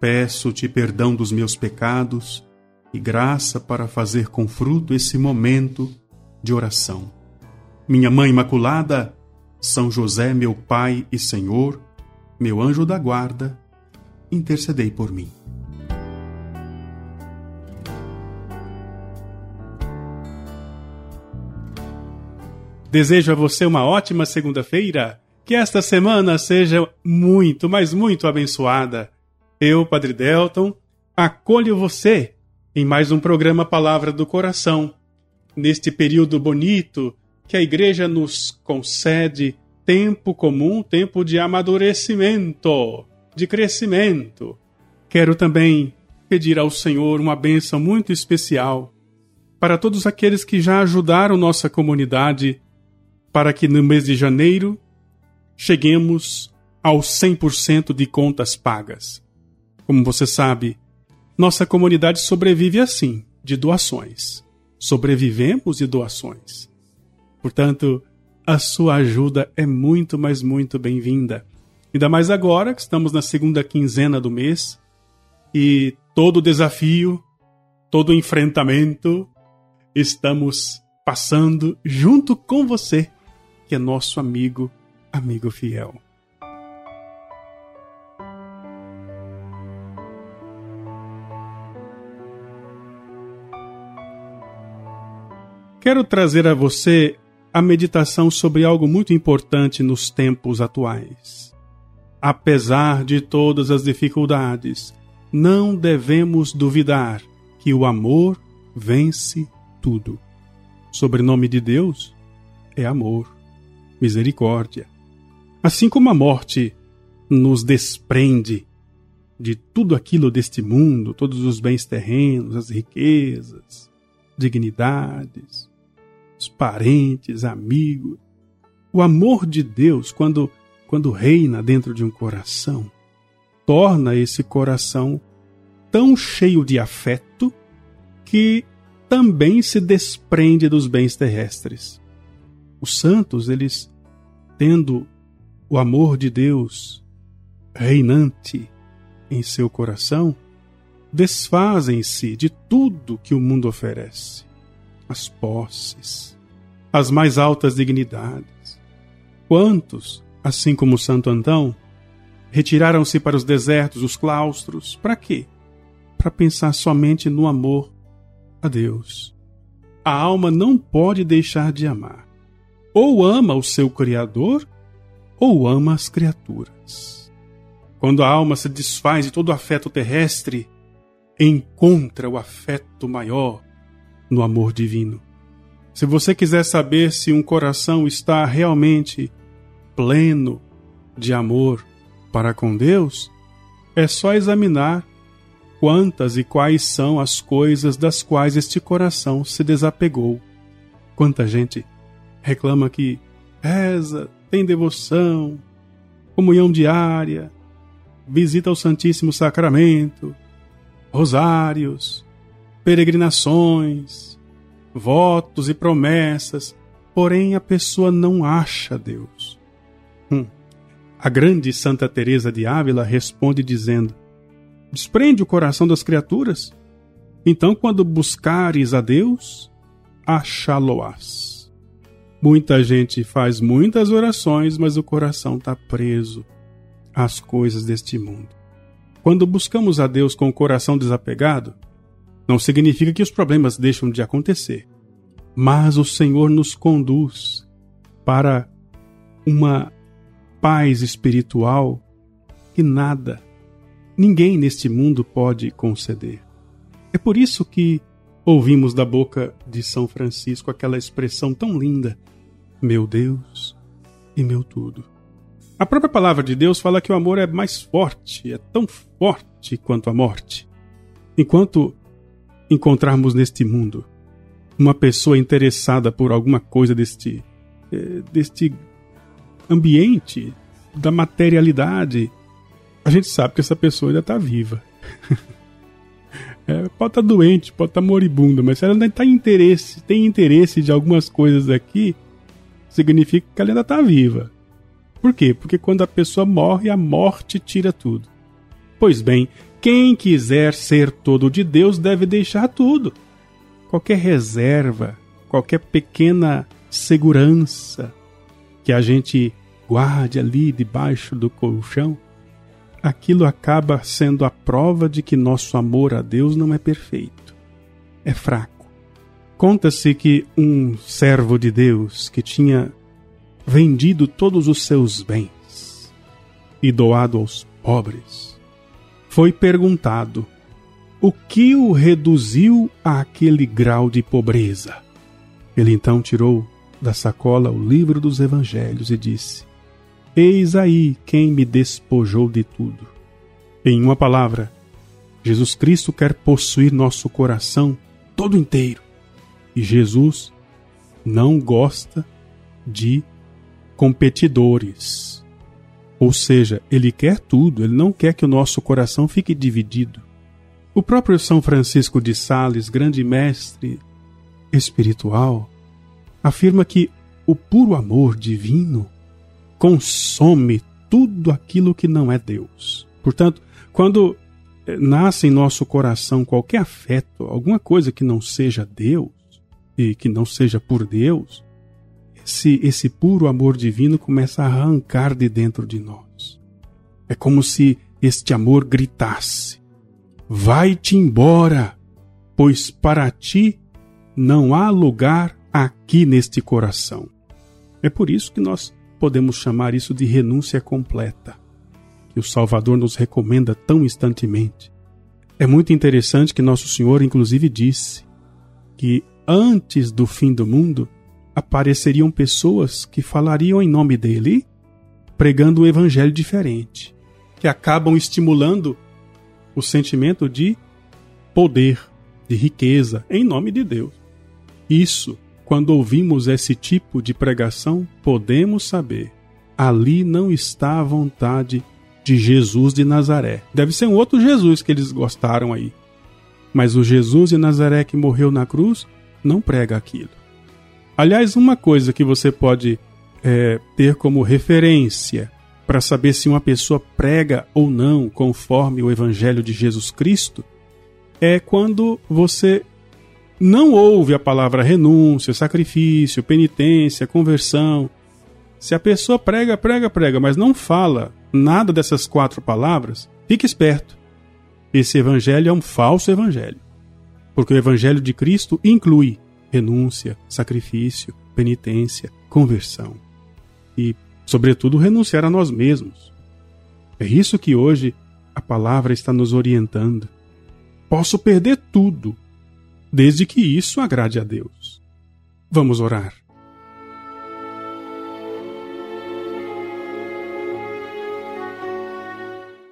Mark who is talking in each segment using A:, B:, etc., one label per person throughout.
A: Peço-te perdão dos meus pecados e graça para fazer com fruto esse momento de oração. Minha Mãe Imaculada, São José, meu Pai e Senhor, meu anjo da guarda, intercedei por mim. Desejo a você uma ótima segunda-feira, que esta semana seja muito, mas muito abençoada eu, Padre Delton, acolho você em mais um programa Palavra do Coração, neste período bonito que a Igreja nos concede tempo comum, tempo de amadurecimento, de crescimento. Quero também pedir ao Senhor uma bênção muito especial para todos aqueles que já ajudaram nossa comunidade para que no mês de janeiro cheguemos aos 100% de contas pagas. Como você sabe, nossa comunidade sobrevive assim, de doações. Sobrevivemos de doações. Portanto, a sua ajuda é muito, mas muito bem-vinda. Ainda mais agora que estamos na segunda quinzena do mês e todo desafio, todo enfrentamento, estamos passando junto com você, que é nosso amigo, amigo fiel. Quero trazer a você a meditação sobre algo muito importante nos tempos atuais. Apesar de todas as dificuldades, não devemos duvidar que o amor vence tudo. O sobrenome de Deus é amor, misericórdia. Assim como a morte nos desprende de tudo aquilo deste mundo, todos os bens terrenos, as riquezas, dignidades, os parentes, amigos. O amor de Deus, quando, quando reina dentro de um coração, torna esse coração tão cheio de afeto que também se desprende dos bens terrestres. Os santos, eles, tendo o amor de Deus reinante em seu coração, desfazem-se de tudo que o mundo oferece as posses, as mais altas dignidades. Quantos, assim como Santo Antão, retiraram-se para os desertos, os claustros, para quê? Para pensar somente no amor a Deus. A alma não pode deixar de amar. Ou ama o seu Criador, ou ama as criaturas. Quando a alma se desfaz de todo o afeto terrestre, encontra o afeto maior, no amor divino. Se você quiser saber se um coração está realmente pleno de amor para com Deus, é só examinar quantas e quais são as coisas das quais este coração se desapegou. Quanta gente reclama que reza, tem devoção, comunhão diária, visita ao Santíssimo Sacramento, rosários, peregrinações, votos e promessas, porém a pessoa não acha Deus. Hum. A grande Santa Teresa de Ávila responde dizendo: Desprende o coração das criaturas, então quando buscares a Deus, achá-lo-ás. Muita gente faz muitas orações, mas o coração está preso às coisas deste mundo. Quando buscamos a Deus com o coração desapegado, não significa que os problemas deixam de acontecer, mas o Senhor nos conduz para uma paz espiritual que nada, ninguém neste mundo pode conceder. É por isso que ouvimos da boca de São Francisco aquela expressão tão linda: meu Deus e meu tudo. A própria palavra de Deus fala que o amor é mais forte, é tão forte quanto a morte. Enquanto encontrarmos neste mundo uma pessoa interessada por alguma coisa deste, eh, deste ambiente, da materialidade, a gente sabe que essa pessoa ainda está viva. é, pode estar tá doente, pode estar tá moribunda, mas se ela ainda tá interesse, tem interesse de algumas coisas aqui, significa que ela ainda está viva. Por quê? Porque quando a pessoa morre, a morte tira tudo. Pois bem, quem quiser ser todo de Deus deve deixar tudo. Qualquer reserva, qualquer pequena segurança que a gente guarde ali debaixo do colchão, aquilo acaba sendo a prova de que nosso amor a Deus não é perfeito, é fraco. Conta-se que um servo de Deus que tinha vendido todos os seus bens e doado aos pobres, foi perguntado o que o reduziu àquele grau de pobreza. Ele então tirou da sacola o livro dos evangelhos e disse: Eis aí quem me despojou de tudo. Em uma palavra, Jesus Cristo quer possuir nosso coração todo inteiro. E Jesus não gosta de competidores. Ou seja, ele quer tudo, ele não quer que o nosso coração fique dividido. O próprio São Francisco de Sales, grande mestre espiritual, afirma que o puro amor divino consome tudo aquilo que não é Deus. Portanto, quando eh, nasce em nosso coração qualquer afeto, alguma coisa que não seja Deus e que não seja por Deus, esse, esse puro amor divino começa a arrancar de dentro de nós. É como se este amor gritasse: Vai-te embora, pois para ti não há lugar aqui neste coração. É por isso que nós podemos chamar isso de renúncia completa, que o Salvador nos recomenda tão instantemente. É muito interessante que Nosso Senhor, inclusive, disse que antes do fim do mundo, apareceriam pessoas que falariam em nome dele, pregando um evangelho diferente, que acabam estimulando o sentimento de poder, de riqueza, em nome de Deus. Isso, quando ouvimos esse tipo de pregação, podemos saber. Ali não está a vontade de Jesus de Nazaré. Deve ser um outro Jesus que eles gostaram aí. Mas o Jesus de Nazaré que morreu na cruz não prega aquilo. Aliás, uma coisa que você pode é, ter como referência para saber se uma pessoa prega ou não conforme o Evangelho de Jesus Cristo é quando você não ouve a palavra renúncia, sacrifício, penitência, conversão. Se a pessoa prega, prega, prega, mas não fala nada dessas quatro palavras, fique esperto. Esse evangelho é um falso evangelho. Porque o evangelho de Cristo inclui renúncia, sacrifício, penitência, conversão. E, sobretudo, renunciar a nós mesmos. É isso que hoje a palavra está nos orientando. Posso perder tudo, desde que isso agrade a Deus. Vamos orar.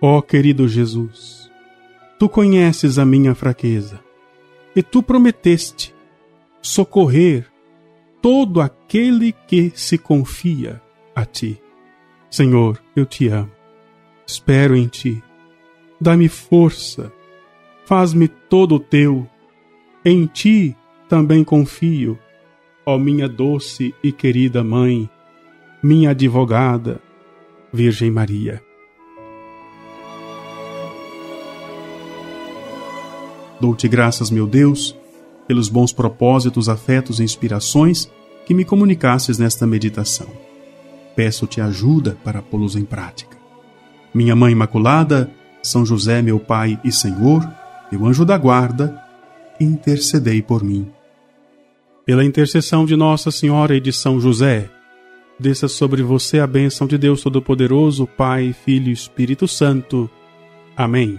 A: Ó oh, querido Jesus, tu conheces a minha fraqueza e tu prometeste socorrer todo aquele que se confia a ti. Senhor, eu te amo. Espero em ti. Dá-me força. Faz-me todo teu. Em ti também confio, ó minha doce e querida mãe, minha advogada, Virgem Maria. Dou-te graças, meu Deus pelos bons propósitos, afetos e inspirações que me comunicasses nesta meditação. Peço-te ajuda para pô-los em prática. Minha Mãe Imaculada, São José, meu Pai e Senhor, meu anjo da guarda, intercedei por mim. Pela intercessão de Nossa Senhora e de São José, desça sobre você a bênção de Deus Todo-Poderoso, Pai, Filho e Espírito Santo. Amém.